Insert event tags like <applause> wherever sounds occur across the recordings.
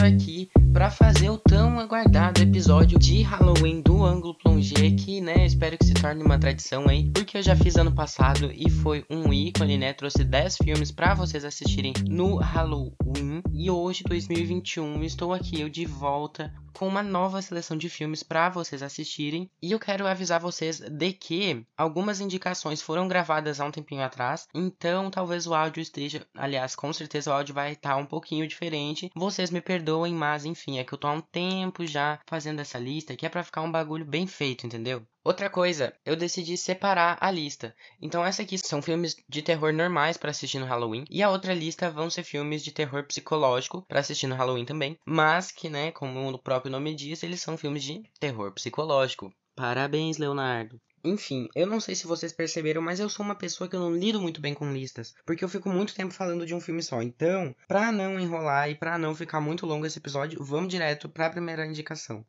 tô aqui para fazer o tão aguardado episódio de Halloween do Ângulo Plongé, que, né, espero que se torne uma tradição aí, porque eu já fiz ano passado e foi um ícone, né, trouxe 10 filmes para vocês assistirem no Halloween, e hoje, 2021, estou aqui eu de volta com uma nova seleção de filmes para vocês assistirem. E eu quero avisar vocês de que algumas indicações foram gravadas há um tempinho atrás, então talvez o áudio esteja, aliás, com certeza o áudio vai estar um pouquinho diferente. Vocês me perdoem, mas enfim, é que eu tô há um tempo já fazendo essa lista que é para ficar um bagulho bem feito, entendeu? Outra coisa, eu decidi separar a lista. Então essa aqui são filmes de terror normais para assistir no Halloween e a outra lista vão ser filmes de terror psicológico para assistir no Halloween também, mas que, né, como o próprio nome diz, eles são filmes de terror psicológico. Parabéns, Leonardo. Enfim, eu não sei se vocês perceberam, mas eu sou uma pessoa que eu não lido muito bem com listas, porque eu fico muito tempo falando de um filme só. Então, pra não enrolar e pra não ficar muito longo esse episódio, vamos direto para a primeira indicação.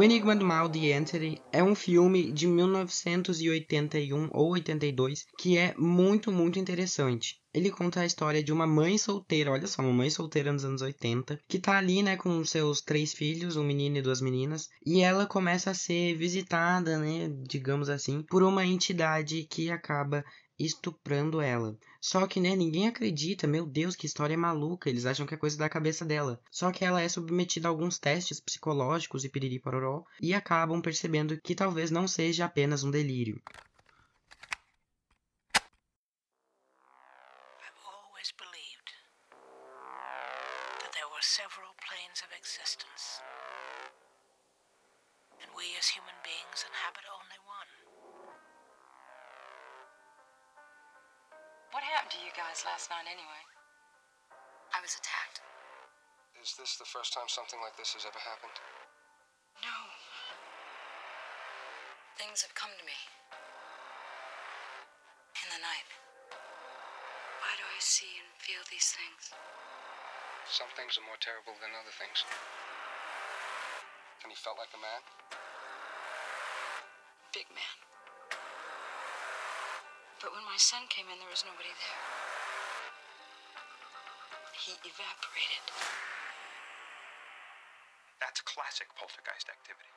O Enigma do Mal, The Entity, é um filme de 1981 ou 82 que é muito, muito interessante. Ele conta a história de uma mãe solteira, olha só, uma mãe solteira nos anos 80, que tá ali, né, com seus três filhos, um menino e duas meninas, e ela começa a ser visitada, né, digamos assim, por uma entidade que acaba estuprando ela. Só que, né, ninguém acredita, meu Deus, que história maluca, eles acham que é coisa da cabeça dela. Só que ela é submetida a alguns testes psicológicos e piriri pororó, e acabam percebendo que talvez não seja apenas um delírio. Happened to you guys last night anyway? I was attacked. Is this the first time something like this has ever happened? No. Things have come to me. In the night. Why do I see and feel these things? Some things are more terrible than other things. And he felt like a man? Big man. But when my son came in, there was nobody there. He evaporated. That's classic poltergeist activity.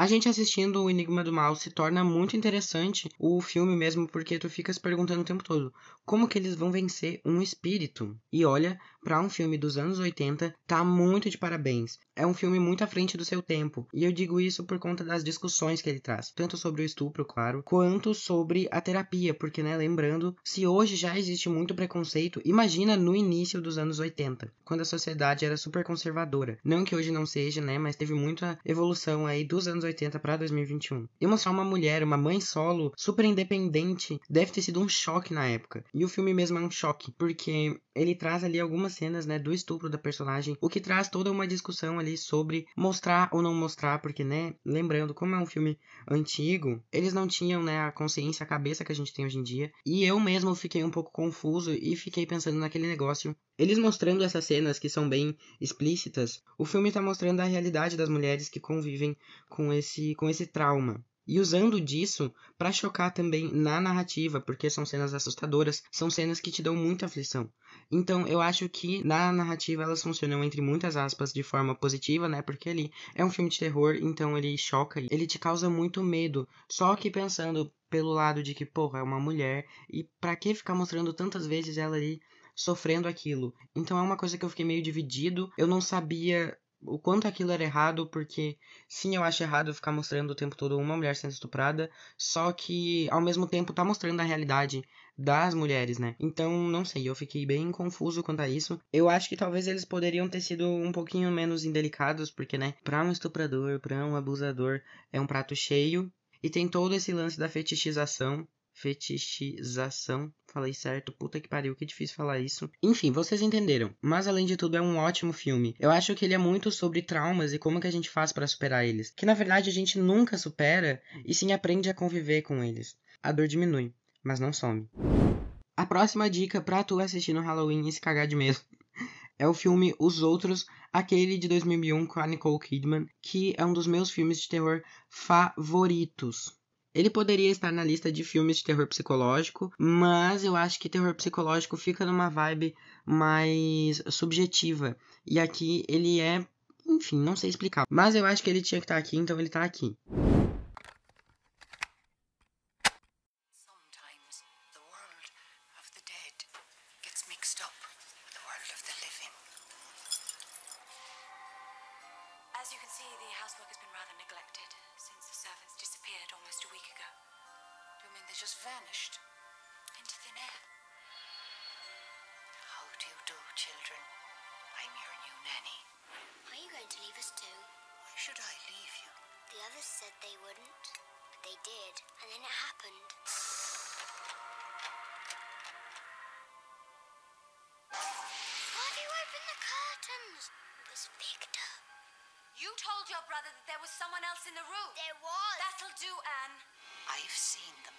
A gente assistindo o Enigma do Mal se torna muito interessante o filme mesmo, porque tu fica se perguntando o tempo todo como que eles vão vencer um espírito. E olha, para um filme dos anos 80, tá muito de parabéns. É um filme muito à frente do seu tempo. E eu digo isso por conta das discussões que ele traz, tanto sobre o estupro, claro, quanto sobre a terapia, porque, né, lembrando, se hoje já existe muito preconceito, imagina no início dos anos 80, quando a sociedade era super conservadora. Não que hoje não seja, né, mas teve muita evolução aí dos anos 80 para 2021. E mostrar uma mulher, uma mãe solo, super independente, deve ter sido um choque na época. E o filme mesmo é um choque, porque ele traz ali algumas cenas, né, do estupro da personagem, o que traz toda uma discussão ali sobre mostrar ou não mostrar, porque, né, lembrando, como é um filme antigo, eles não tinham, né, a consciência, a cabeça que a gente tem hoje em dia. E eu mesmo fiquei um pouco confuso e fiquei pensando naquele negócio. Eles mostrando essas cenas que são bem explícitas, o filme tá mostrando a realidade das mulheres que convivem com esse, com esse trauma. E usando disso para chocar também na narrativa, porque são cenas assustadoras, são cenas que te dão muita aflição. Então, eu acho que na narrativa elas funcionam entre muitas aspas de forma positiva, né? Porque ele é um filme de terror, então ele choca, ele te causa muito medo. Só que pensando pelo lado de que, porra, é uma mulher e para que ficar mostrando tantas vezes ela ali sofrendo aquilo? Então é uma coisa que eu fiquei meio dividido. Eu não sabia o quanto aquilo era errado, porque sim, eu acho errado ficar mostrando o tempo todo uma mulher sendo estuprada, só que ao mesmo tempo tá mostrando a realidade das mulheres, né? Então, não sei, eu fiquei bem confuso quanto a isso. Eu acho que talvez eles poderiam ter sido um pouquinho menos indelicados, porque, né, pra um estuprador, pra um abusador, é um prato cheio. E tem todo esse lance da fetichização fetichização. Falei certo, puta que pariu, que difícil falar isso. Enfim, vocês entenderam. Mas além de tudo é um ótimo filme. Eu acho que ele é muito sobre traumas e como que a gente faz para superar eles. Que na verdade a gente nunca supera e sim aprende a conviver com eles. A dor diminui, mas não some. A próxima dica pra tu assistir no Halloween e se cagar de medo <laughs> é o filme Os Outros, aquele de 2001 com a Nicole Kidman, que é um dos meus filmes de terror favoritos. Ele poderia estar na lista de filmes de terror psicológico, mas eu acho que terror psicológico fica numa vibe mais subjetiva. E aqui ele é, enfim, não sei explicar. Mas eu acho que ele tinha que estar aqui, então ele está aqui. Did, and then it happened. Why have you opened the curtains? It was Victor. You told your brother that there was someone else in the room. There was. That'll do, Anne. I've seen them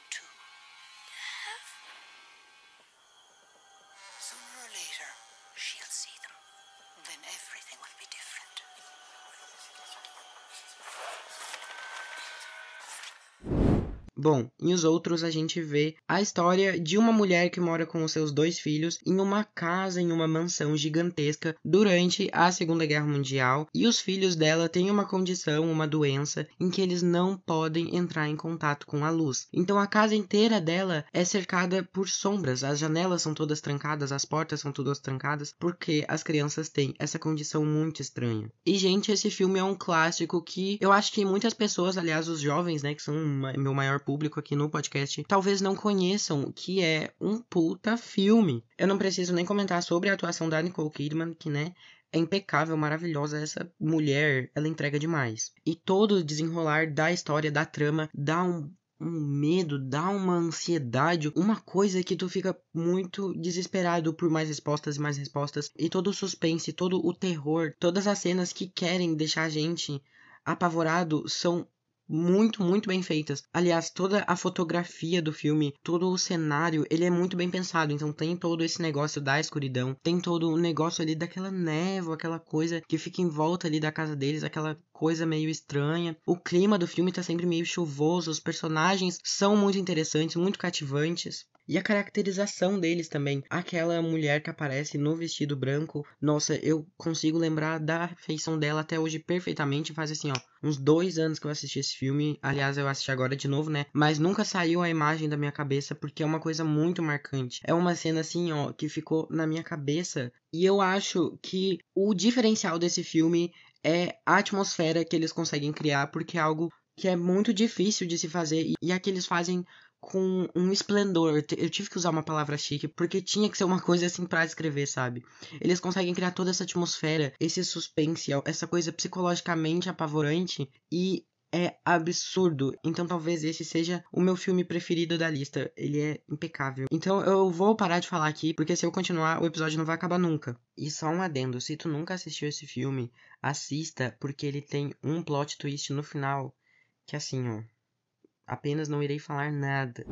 Bom, em os outros a gente vê a história de uma mulher que mora com os seus dois filhos em uma casa, em uma mansão gigantesca durante a Segunda Guerra Mundial, e os filhos dela têm uma condição, uma doença, em que eles não podem entrar em contato com a luz. Então a casa inteira dela é cercada por sombras, as janelas são todas trancadas, as portas são todas trancadas, porque as crianças têm essa condição muito estranha. E gente, esse filme é um clássico que eu acho que muitas pessoas, aliás, os jovens, né, que são meu maior público aqui no podcast talvez não conheçam que é um puta filme. Eu não preciso nem comentar sobre a atuação da Nicole Kidman, que, né, é impecável, maravilhosa. Essa mulher, ela entrega demais. E todo o desenrolar da história, da trama, dá um, um medo, dá uma ansiedade, uma coisa que tu fica muito desesperado por mais respostas e mais respostas. E todo o suspense, todo o terror, todas as cenas que querem deixar a gente apavorado são muito, muito bem feitas. Aliás, toda a fotografia do filme, todo o cenário, ele é muito bem pensado. Então tem todo esse negócio da escuridão, tem todo o negócio ali daquela névoa, aquela coisa que fica em volta ali da casa deles, aquela coisa meio estranha. O clima do filme tá sempre meio chuvoso, os personagens são muito interessantes, muito cativantes. E a caracterização deles também. Aquela mulher que aparece no vestido branco. Nossa, eu consigo lembrar da feição dela até hoje perfeitamente. Faz assim, ó. Uns dois anos que eu assisti esse filme. Aliás, eu assisti agora de novo, né? Mas nunca saiu a imagem da minha cabeça porque é uma coisa muito marcante. É uma cena assim, ó, que ficou na minha cabeça. E eu acho que o diferencial desse filme é a atmosfera que eles conseguem criar, porque é algo que é muito difícil de se fazer e é que eles fazem com um esplendor. Eu tive que usar uma palavra chique porque tinha que ser uma coisa assim para escrever, sabe? Eles conseguem criar toda essa atmosfera, esse suspense, essa coisa psicologicamente apavorante e é absurdo. Então talvez esse seja o meu filme preferido da lista. Ele é impecável. Então eu vou parar de falar aqui, porque se eu continuar, o episódio não vai acabar nunca. E só um adendo, se tu nunca assistiu esse filme, assista, porque ele tem um plot twist no final. Que assim, ó. Apenas não irei falar nada.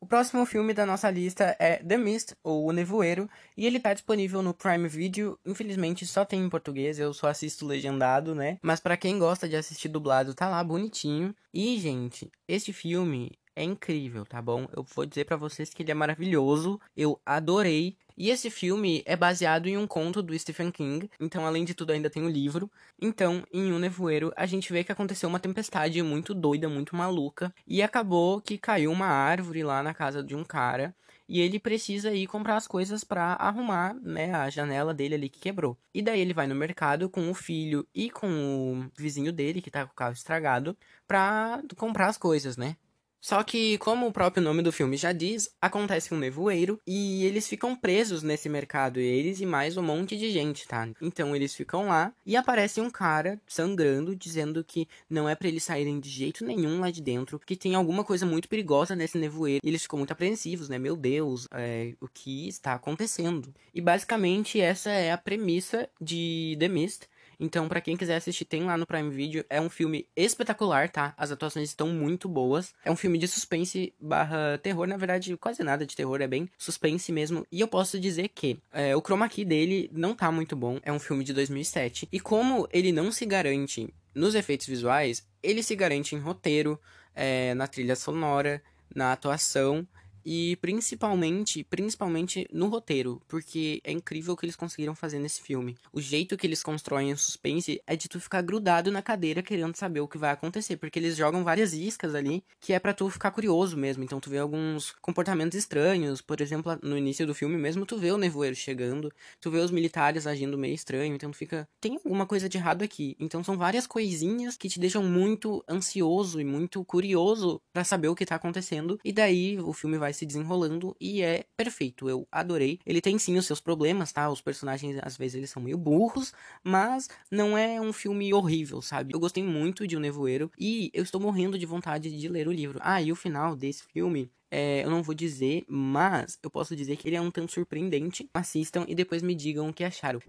O próximo filme da nossa lista é The Mist, ou O Nevoeiro, e ele tá disponível no Prime Video. Infelizmente só tem em português, eu só assisto legendado, né? Mas para quem gosta de assistir dublado, tá lá bonitinho. E, gente, este filme é incrível, tá bom? Eu vou dizer para vocês que ele é maravilhoso. Eu adorei. E esse filme é baseado em um conto do Stephen King, então além de tudo ainda tem o livro. Então, em Um Nevoeiro, a gente vê que aconteceu uma tempestade muito doida, muito maluca, e acabou que caiu uma árvore lá na casa de um cara, e ele precisa ir comprar as coisas para arrumar, né, a janela dele ali que quebrou. E daí ele vai no mercado com o filho e com o vizinho dele que tá com o carro estragado pra comprar as coisas, né? Só que, como o próprio nome do filme já diz, acontece um nevoeiro e eles ficam presos nesse mercado, eles e mais um monte de gente, tá? Então eles ficam lá e aparece um cara sangrando, dizendo que não é para eles saírem de jeito nenhum lá de dentro, que tem alguma coisa muito perigosa nesse nevoeiro. E eles ficam muito apreensivos, né? Meu Deus, é, o que está acontecendo? E basicamente essa é a premissa de The Mist. Então, pra quem quiser assistir, tem lá no Prime Video. É um filme espetacular, tá? As atuações estão muito boas. É um filme de suspense barra terror, na verdade, quase nada de terror, é bem suspense mesmo. E eu posso dizer que é, o chroma key dele não tá muito bom. É um filme de 2007. E como ele não se garante nos efeitos visuais, ele se garante em roteiro, é, na trilha sonora, na atuação e principalmente, principalmente no roteiro, porque é incrível o que eles conseguiram fazer nesse filme. O jeito que eles constroem o suspense é de tu ficar grudado na cadeira querendo saber o que vai acontecer, porque eles jogam várias iscas ali, que é para tu ficar curioso mesmo. Então tu vê alguns comportamentos estranhos, por exemplo, no início do filme mesmo tu vê o nevoeiro chegando, tu vê os militares agindo meio estranho, então tu fica, tem alguma coisa de errado aqui. Então são várias coisinhas que te deixam muito ansioso e muito curioso para saber o que tá acontecendo, e daí o filme vai se desenrolando e é perfeito. Eu adorei. Ele tem sim os seus problemas, tá? Os personagens às vezes eles são meio burros, mas não é um filme horrível, sabe? Eu gostei muito de O Nevoeiro e eu estou morrendo de vontade de ler o livro. Ah, e o final desse filme é, eu não vou dizer, mas eu posso dizer que ele é um tanto surpreendente. Assistam e depois me digam o que acharam.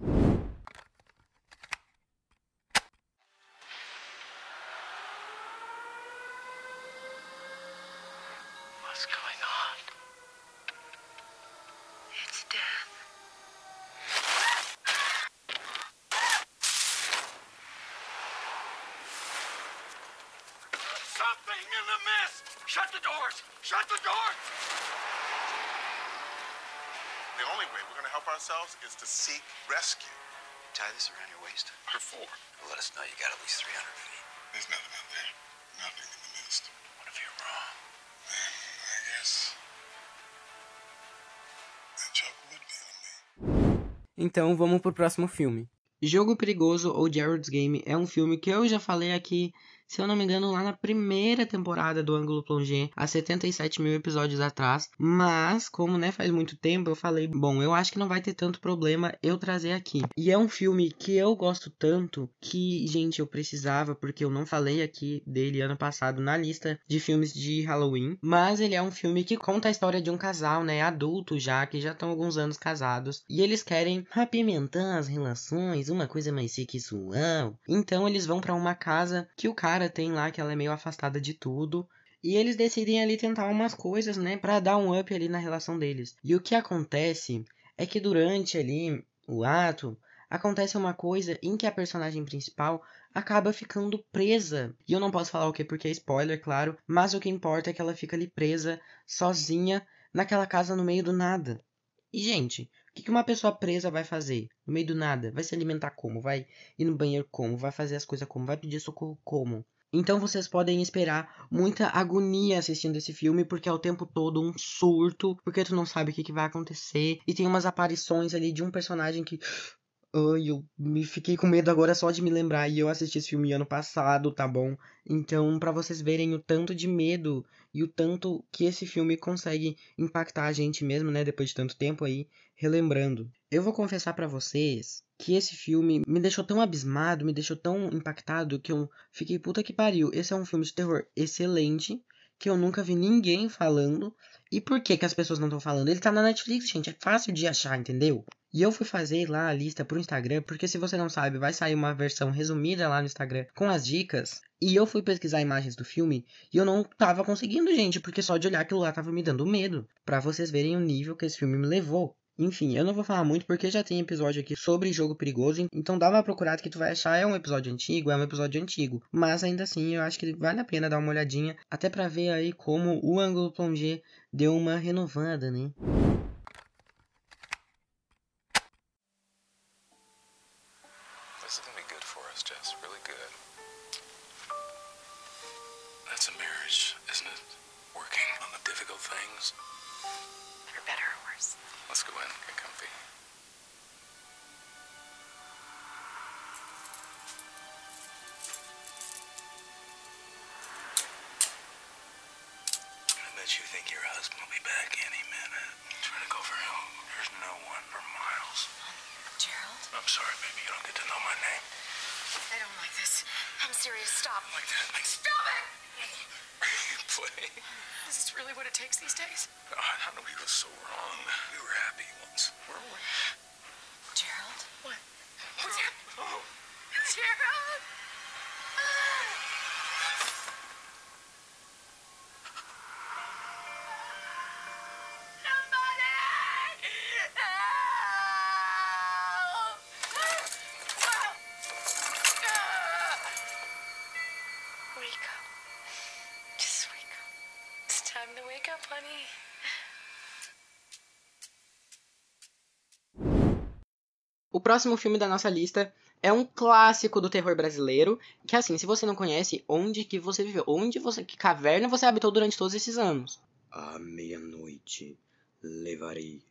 Shut the doors! Shut the doors! The only way we're going to help ourselves is to seek rescue. Tie this around your waist. For? It'll let us know you got at least 300 feet. There's nothing out there. Nothing in the mist. What if you're wrong? Then I guess the joke would be on me. Então vamos pro próximo filme. Jogo Perigoso ou Jared's Game é um filme que eu já falei aqui, se eu não me engano, lá na primeira temporada do Ângulo Plongé, há 77 mil episódios atrás. Mas, como né, faz muito tempo, eu falei, bom, eu acho que não vai ter tanto problema eu trazer aqui. E é um filme que eu gosto tanto que, gente, eu precisava, porque eu não falei aqui dele ano passado na lista de filmes de Halloween. Mas ele é um filme que conta a história de um casal, né, adulto já, que já estão alguns anos casados. E eles querem apimentar as relações, uma coisa mais sexual. Então eles vão para uma casa que o cara tem lá, que ela é meio afastada de tudo. E eles decidem ali tentar umas coisas, né, para dar um up ali na relação deles. E o que acontece é que durante ali o ato acontece uma coisa em que a personagem principal acaba ficando presa. E eu não posso falar o que porque é spoiler, claro, mas o que importa é que ela fica ali presa sozinha naquela casa no meio do nada. E gente, o que que uma pessoa presa vai fazer no meio do nada? Vai se alimentar como? Vai ir no banheiro como? Vai fazer as coisas como? Vai pedir socorro como? Então vocês podem esperar muita agonia assistindo esse filme, porque é o tempo todo um surto, porque tu não sabe o que, que vai acontecer. E tem umas aparições ali de um personagem que. Ai, eu me fiquei com medo agora só de me lembrar. E eu assisti esse filme ano passado, tá bom? Então, pra vocês verem o tanto de medo e o tanto que esse filme consegue impactar a gente mesmo, né? Depois de tanto tempo aí, relembrando. Eu vou confessar pra vocês que esse filme me deixou tão abismado, me deixou tão impactado que eu fiquei puta que pariu. Esse é um filme de terror excelente que eu nunca vi ninguém falando. E por que que as pessoas não estão falando? Ele tá na Netflix, gente, é fácil de achar, entendeu? E eu fui fazer lá a lista pro Instagram, porque se você não sabe, vai sair uma versão resumida lá no Instagram com as dicas. E eu fui pesquisar imagens do filme e eu não tava conseguindo, gente, porque só de olhar aquilo lá tava me dando medo. Pra vocês verem o nível que esse filme me levou. Enfim, eu não vou falar muito porque já tem episódio aqui sobre jogo perigoso, então dá uma procurada que tu vai achar é um episódio antigo, é um episódio antigo, mas ainda assim eu acho que vale a pena dar uma olhadinha, até pra ver aí como o ângulo plongé deu uma renovada, né? I'm sorry, baby. You don't get to know my name. I don't like this. I'm serious. Stop. Like that. Like, Stop it! Are you play. Is this really what it takes these days? God, how do we go so wrong? We were happy once, weren't we? Gerald? What? What's happening? Oh, Wake up, honey. O próximo filme da nossa lista é um clássico do terror brasileiro, que assim, se você não conhece, onde que você viveu? Onde você, que caverna você habitou durante todos esses anos? À meia-noite levarei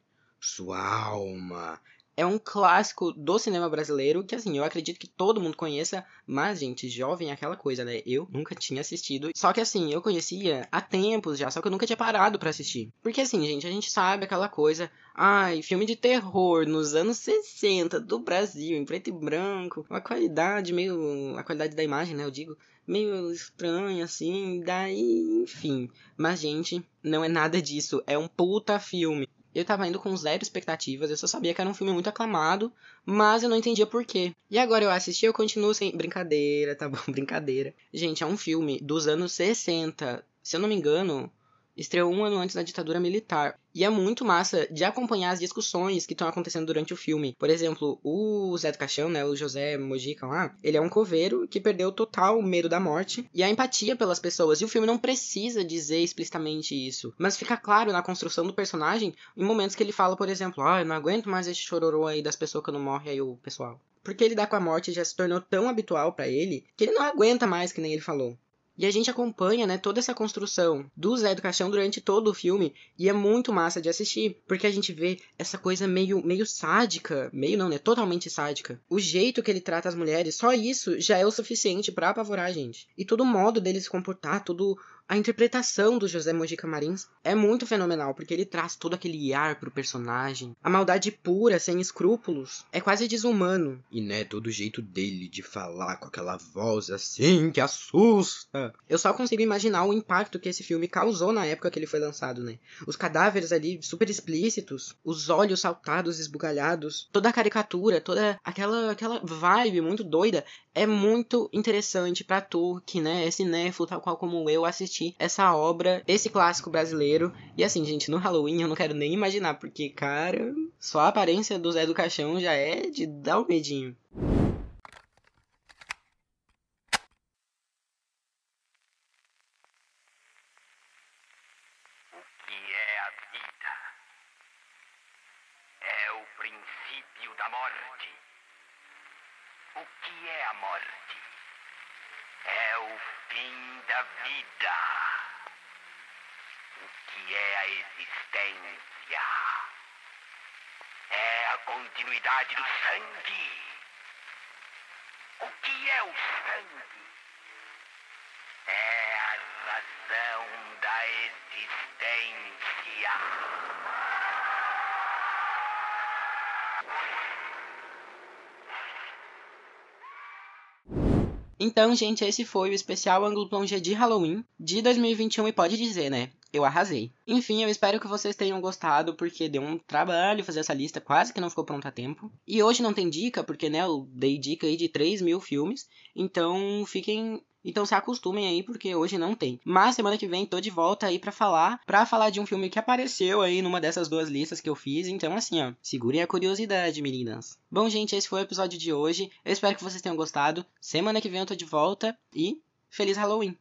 sua alma. É um clássico do cinema brasileiro que, assim, eu acredito que todo mundo conheça, mas, gente, jovem é aquela coisa, né? Eu nunca tinha assistido. Só que, assim, eu conhecia há tempos já, só que eu nunca tinha parado pra assistir. Porque, assim, gente, a gente sabe aquela coisa. Ai, filme de terror nos anos 60 do Brasil, em preto e branco, uma qualidade meio. a qualidade da imagem, né? Eu digo. Meio estranha, assim, daí, enfim. Mas, gente, não é nada disso. É um puta filme. Eu tava indo com zero expectativas, eu só sabia que era um filme muito aclamado, mas eu não entendia por quê. E agora eu assisti, eu continuo sem. Brincadeira, tá bom? <laughs> Brincadeira. Gente, é um filme dos anos 60. Se eu não me engano, estreou um ano antes da ditadura militar. E é muito massa de acompanhar as discussões que estão acontecendo durante o filme. Por exemplo, o Zé do Caixão, né, o José Mojica lá, ele é um coveiro que perdeu total o medo da morte e a empatia pelas pessoas. E o filme não precisa dizer explicitamente isso, mas fica claro na construção do personagem em momentos que ele fala, por exemplo, ah, eu não aguento mais esse chororô aí das pessoas que não morrem aí o pessoal. Porque lidar com a morte já se tornou tão habitual para ele que ele não aguenta mais, que nem ele falou. E a gente acompanha, né, toda essa construção do Zé do Caixão durante todo o filme, e é muito massa de assistir, porque a gente vê essa coisa meio, meio sádica, meio não, né, totalmente sádica. O jeito que ele trata as mulheres, só isso já é o suficiente para apavorar a gente. E todo o modo dele se comportar, todo a interpretação do José Mojica Marins é muito fenomenal, porque ele traz todo aquele ar pro personagem. A maldade pura, sem escrúpulos, é quase desumano. E né, todo o jeito dele de falar com aquela voz assim que assusta. Eu só consigo imaginar o impacto que esse filme causou na época que ele foi lançado, né? Os cadáveres ali super explícitos, os olhos saltados, esbugalhados, toda a caricatura, toda aquela aquela vibe muito doida é muito interessante para tu que, né, é cinéfilo tal qual como eu assistir essa obra, esse clássico brasileiro. E assim, gente, no Halloween eu não quero nem imaginar, porque, cara, só a aparência do Zé do Caixão já é de dar um medinho. O que é a vida? É o princípio da morte. O que é a morte? É o fim da vida. O que é a existência? É a continuidade do sangue. O que é o sangue? É a razão da existência. Então, gente, esse foi o especial ângulo plongé de Halloween de 2021 e pode dizer, né? Eu arrasei. Enfim, eu espero que vocês tenham gostado, porque deu um trabalho fazer essa lista, quase que não ficou pronta a tempo. E hoje não tem dica, porque, né, eu dei dica aí de 3 mil filmes. Então, fiquem então se acostumem aí, porque hoje não tem. Mas semana que vem tô de volta aí para falar, para falar de um filme que apareceu aí numa dessas duas listas que eu fiz. Então assim, ó, segurem a curiosidade, meninas. Bom, gente, esse foi o episódio de hoje. Eu espero que vocês tenham gostado. Semana que vem eu tô de volta e feliz Halloween.